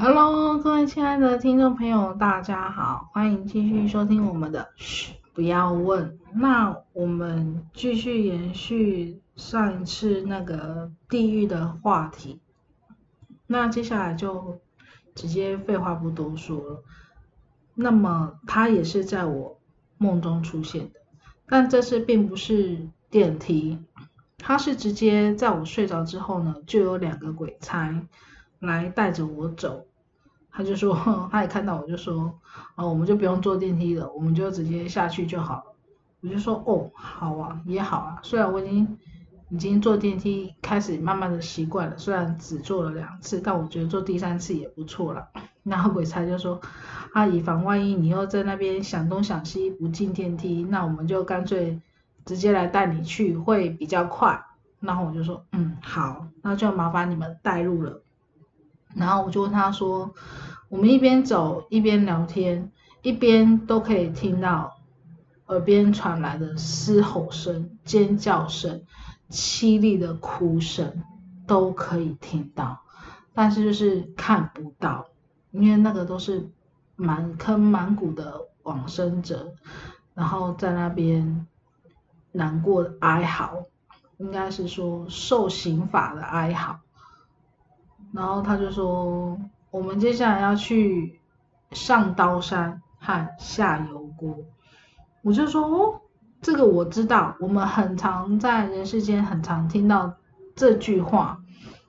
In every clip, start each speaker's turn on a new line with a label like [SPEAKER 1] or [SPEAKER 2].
[SPEAKER 1] 位亲爱的听众朋友，大家好，欢迎继续收听我们的嘘，不要问。那我们继续延续上一次那个地狱的话题。那接下来就直接废话不多说了。那么他也是在我梦中出现的，但这次并不是电梯，他是直接在我睡着之后呢，就有两个鬼差来带着我走。他就说，他也看到我就说，哦，我们就不用坐电梯了，我们就直接下去就好了。我就说，哦，好啊，也好啊。虽然我已经已经坐电梯开始慢慢的习惯了，虽然只坐了两次，但我觉得坐第三次也不错了。然后鬼差就说，啊，以防万一你又在那边想东想西不进电梯，那我们就干脆直接来带你去，会比较快。然后我就说，嗯，好，那就麻烦你们带路了。然后我就问他说：“我们一边走一边聊天，一边都可以听到耳边传来的嘶吼声、尖叫声、凄厉的哭声，都可以听到，但是就是看不到，因为那个都是满坑满谷的往生者，然后在那边难过的哀嚎，应该是说受刑法的哀嚎。”然后他就说，我们接下来要去上刀山和下油锅。我就说，哦，这个我知道，我们很常在人世间很常听到这句话。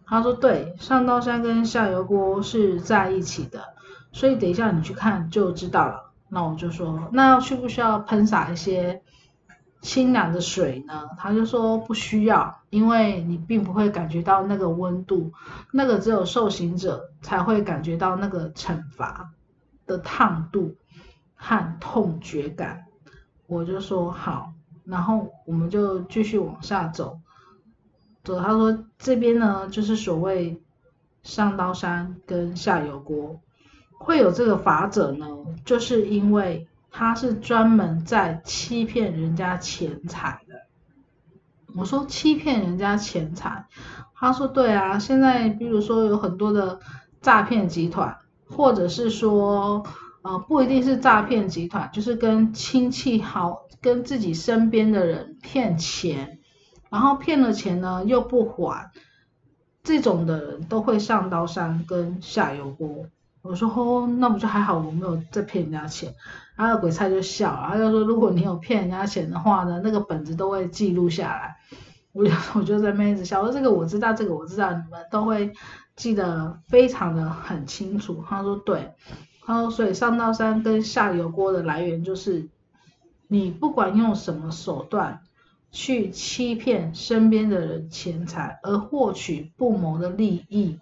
[SPEAKER 1] 他说，对，上刀山跟下油锅是在一起的，所以等一下你去看就知道了。那我就说，那要需不需要喷洒一些？清凉的水呢？他就说不需要，因为你并不会感觉到那个温度，那个只有受刑者才会感觉到那个惩罚的烫度和痛觉感。我就说好，然后我们就继续往下走。走，他说这边呢就是所谓上刀山跟下油锅，会有这个法者呢，就是因为。他是专门在欺骗人家钱财的。我说欺骗人家钱财，他说对啊，现在比如说有很多的诈骗集团，或者是说呃不一定是诈骗集团，就是跟亲戚好跟自己身边的人骗钱，然后骗了钱呢又不还，这种的人都会上刀山跟下油锅。我说哦，那不就还好，我没有在骗人家钱。然后鬼差就笑了，他就说：“如果你有骗人家钱的话呢，那个本子都会记录下来。”我就 我就在那一直笑，说：“这个我知道，这个我知道，你们都会记得非常的很清楚。”他说：“对。”他说：“所以上刀山跟下油锅的来源就是，你不管用什么手段去欺骗身边的人钱财，而获取不谋的利益，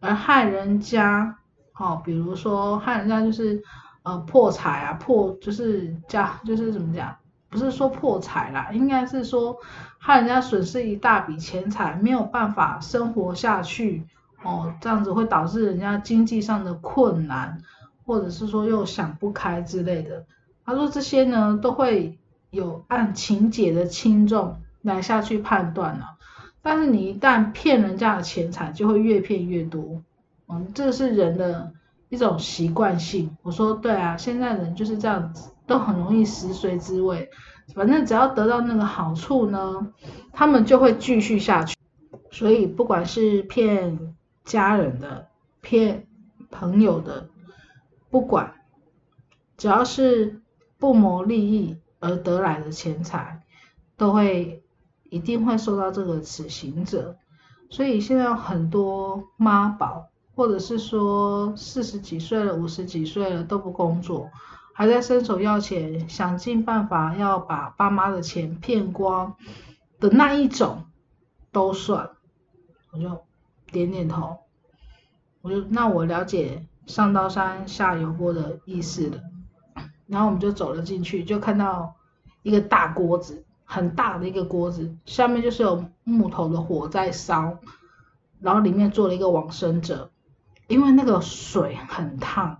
[SPEAKER 1] 而害人家。哦，比如说害人家就是。”呃，破财啊，破就是家，就是怎么讲？不是说破财啦，应该是说害人家损失一大笔钱财，没有办法生活下去哦，这样子会导致人家经济上的困难，或者是说又想不开之类的。他说这些呢，都会有按情节的轻重来下去判断呢。但是你一旦骗人家的钱财，就会越骗越多。嗯，这是人的。一种习惯性，我说对啊，现在人就是这样子，都很容易食髓知味，反正只要得到那个好处呢，他们就会继续下去。所以不管是骗家人的、骗朋友的，不管，只要是不谋利益而得来的钱财，都会一定会受到这个此行者。所以现在很多妈宝。或者是说四十几岁了、五十几岁了都不工作，还在伸手要钱，想尽办法要把爸妈的钱骗光的那一种，都算。我就点点头，我就那我了解上刀山下油锅的意思了。然后我们就走了进去，就看到一个大锅子，很大的一个锅子，下面就是有木头的火在烧，然后里面坐了一个往生者。因为那个水很烫，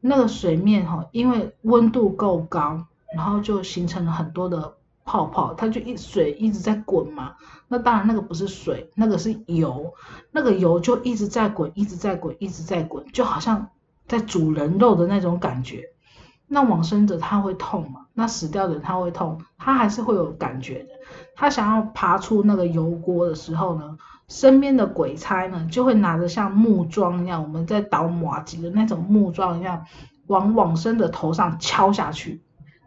[SPEAKER 1] 那个水面哈，因为温度够高，然后就形成了很多的泡泡，它就一水一直在滚嘛。那当然那个不是水，那个是油，那个油就一直在滚，一直在滚，一直在滚，就好像在煮人肉的那种感觉。那往生者他会痛吗？那死掉的人他会痛，他还是会有感觉的。他想要爬出那个油锅的时候呢，身边的鬼差呢就会拿着像木桩一样，我们在倒马吉的那种木桩一样，往往生的头上敲下去。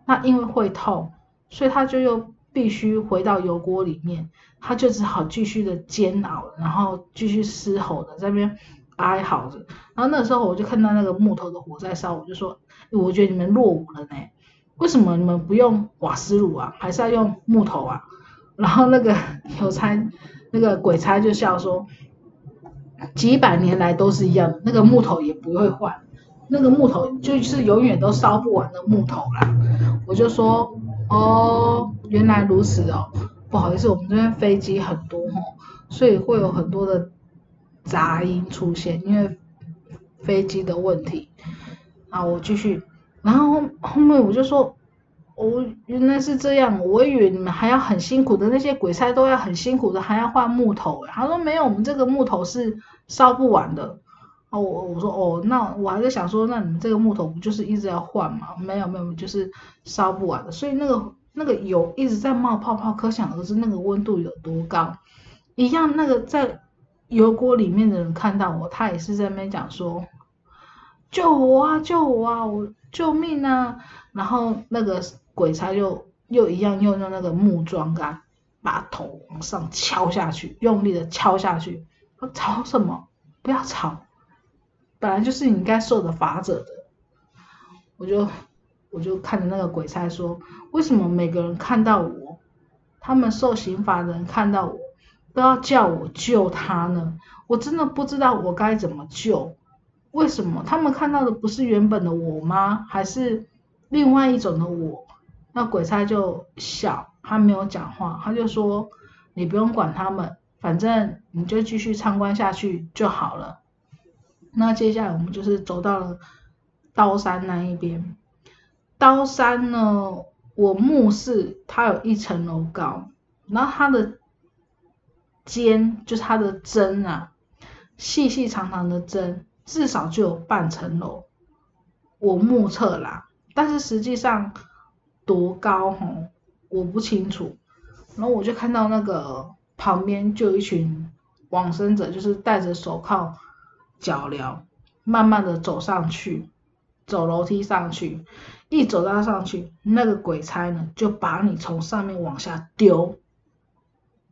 [SPEAKER 1] 那因为会痛，所以他就又必须回到油锅里面，他就只好继续的煎熬，然后继续嘶吼的在那边哀嚎着。然后那时候我就看到那个木头的火在烧，我就说。我觉得你们落伍了呢，为什么你们不用瓦斯炉啊，还是要用木头啊？然后那个 邮差，那个鬼差就笑说，几百年来都是一样，那个木头也不会换，那个木头就是永远都烧不完的木头啦。我就说，哦，原来如此哦，不好意思，我们这边飞机很多哦，所以会有很多的杂音出现，因为飞机的问题。啊，我继续，然后后面我就说，哦，原来是这样，我以为你们还要很辛苦的，那些鬼差都要很辛苦的，还要换木头。他说没有，我们这个木头是烧不完的。哦，我我说哦，那我还在想说，那你们这个木头不就是一直要换吗？没有没有，就是烧不完的。所以那个那个油一直在冒泡泡，可想而知那个温度有多高。一样，那个在油锅里面的人看到我，他也是在那边讲说。救我啊！救我啊！我救命啊！然后那个鬼差就又一样，又用那个木桩杆把头往上敲下去，用力的敲下去。吵什么？不要吵！本来就是你该受的罚者的。我就我就看着那个鬼差说：为什么每个人看到我，他们受刑罚的人看到我，都要叫我救他呢？我真的不知道我该怎么救。为什么他们看到的不是原本的我吗？还是另外一种的我？那鬼差就笑，他没有讲话，他就说：“你不用管他们，反正你就继续参观下去就好了。”那接下来我们就是走到了刀山那一边。刀山呢，我目视它有一层楼高，然后它的尖就是它的针啊，细细长长的针。至少就有半层楼，我目测啦，但是实际上多高吼，我不清楚。然后我就看到那个旁边就有一群往生者，就是戴着手铐脚镣，慢慢的走上去，走楼梯上去，一走到上去，那个鬼差呢就把你从上面往下丢，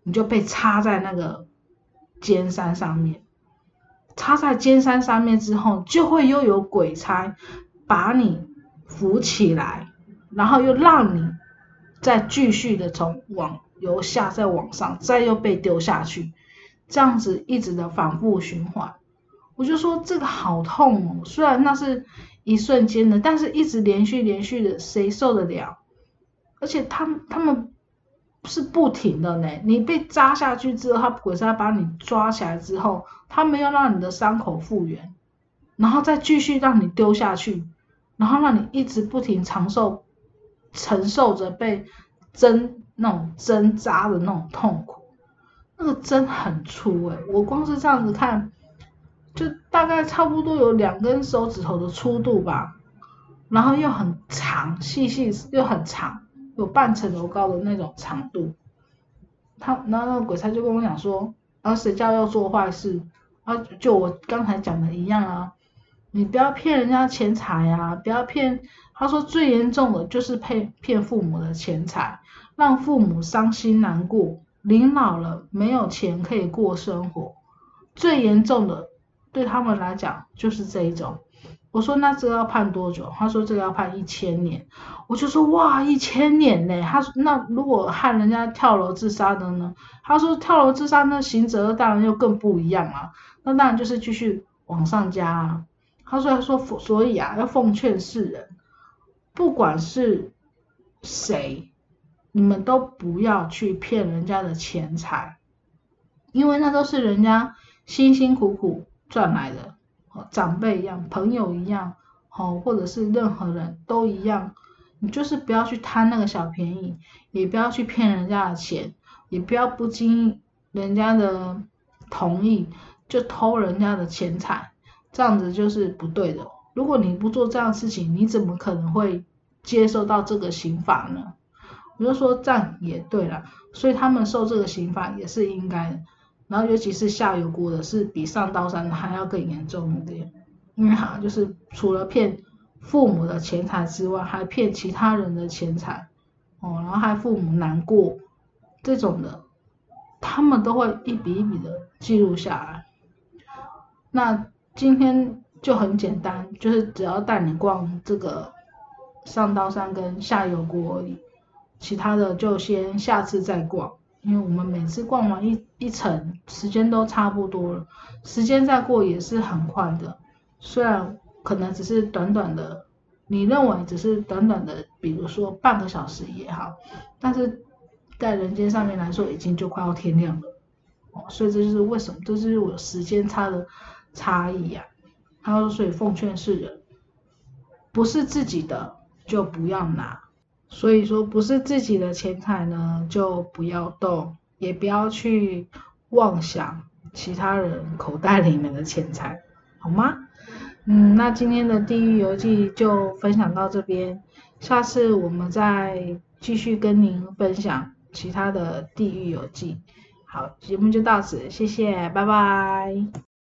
[SPEAKER 1] 你就被插在那个尖山上面。插在尖山上面之后，就会又有鬼差把你扶起来，然后又让你再继续的从往由下再往上，再又被丢下去，这样子一直的反复循环。我就说这个好痛哦，虽然那是一瞬间的，但是一直连续连续的，谁受得了？而且他们他们。是不停的呢，你被扎下去之后，他鬼差把你抓起来之后，他没有让你的伤口复原，然后再继续让你丢下去，然后让你一直不停承受承受着被针那种针扎的那种痛苦，那个针很粗诶，我光是这样子看，就大概差不多有两根手指头的粗度吧，然后又很长，细细又很长。有半层楼高的那种长度，他然后那个鬼差就跟我讲说，啊谁叫要做坏事，啊就我刚才讲的一样啊，你不要骗人家钱财啊，不要骗，他说最严重的就是骗骗父母的钱财，让父母伤心难过，临老了没有钱可以过生活，最严重的对他们来讲就是这一种。我说那这个要判多久？他说这个要判一千年。我就说哇一千年呢？他说那如果害人家跳楼自杀的呢？他说跳楼自杀那刑责当然又更不一样啊。那当然就是继续往上加啊。他说他说所以啊要奉劝世人，不管是谁，你们都不要去骗人家的钱财，因为那都是人家辛辛苦苦赚来的。长辈一样，朋友一样，好，或者是任何人都一样，你就是不要去贪那个小便宜，也不要去骗人家的钱，也不要不经人家的同意就偷人家的钱财，这样子就是不对的。如果你不做这样的事情，你怎么可能会接受到这个刑法呢？我就说这样也对了，所以他们受这个刑法也是应该的。然后尤其是下油锅的，是比上刀山还要更严重一点，因为好像就是除了骗父母的钱财之外，还骗其他人的钱财，哦，然后害父母难过，这种的，他们都会一笔一笔的记录下来。那今天就很简单，就是只要带你逛这个上刀山跟下油锅而已。其他的就先下次再逛，因为我们每次逛完一一层，时间都差不多了，时间再过也是很快的。虽然可能只是短短的，你认为只是短短的，比如说半个小时也好，但是在人间上面来说，已经就快要天亮了。哦，所以这就是为什么，这是我时间差的差异呀。他说所以奉劝世人，不是自己的就不要拿。所以说，不是自己的钱财呢，就不要动，也不要去妄想其他人口袋里面的钱财，好吗？嗯，那今天的地狱游记就分享到这边，下次我们再继续跟您分享其他的地狱游记。好，节目就到此，谢谢，拜拜。